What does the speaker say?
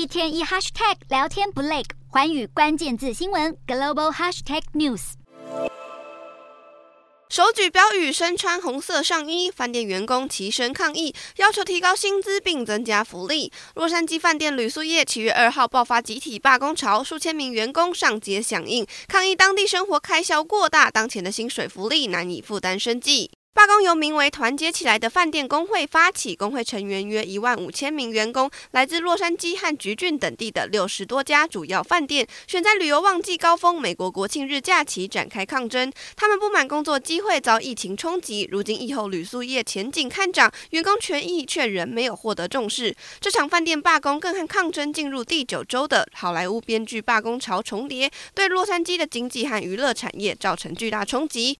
一天一 hashtag 聊天不累，寰宇关键字新闻 global hashtag news。手举标语，身穿红色上衣，饭店员工齐声抗议，要求提高薪资并增加福利。洛杉矶饭店旅宿业七月二号爆发集体罢工潮，数千名员工上街响应，抗议当地生活开销过大，当前的薪水福利难以负担生计。罢工由名为“团结起来”的饭店工会发起，工会成员约一万五千名员工，来自洛杉矶和橘郡等地的六十多家主要饭店，选在旅游旺季高峰——美国国庆日假期展开抗争。他们不满工作机会遭疫情冲击，如今疫后旅宿业前景看涨，员工权益却仍没有获得重视。这场饭店罢工更和抗争进入第九周的好莱坞编剧罢工潮重叠，对洛杉矶的经济和娱乐产业造成巨大冲击。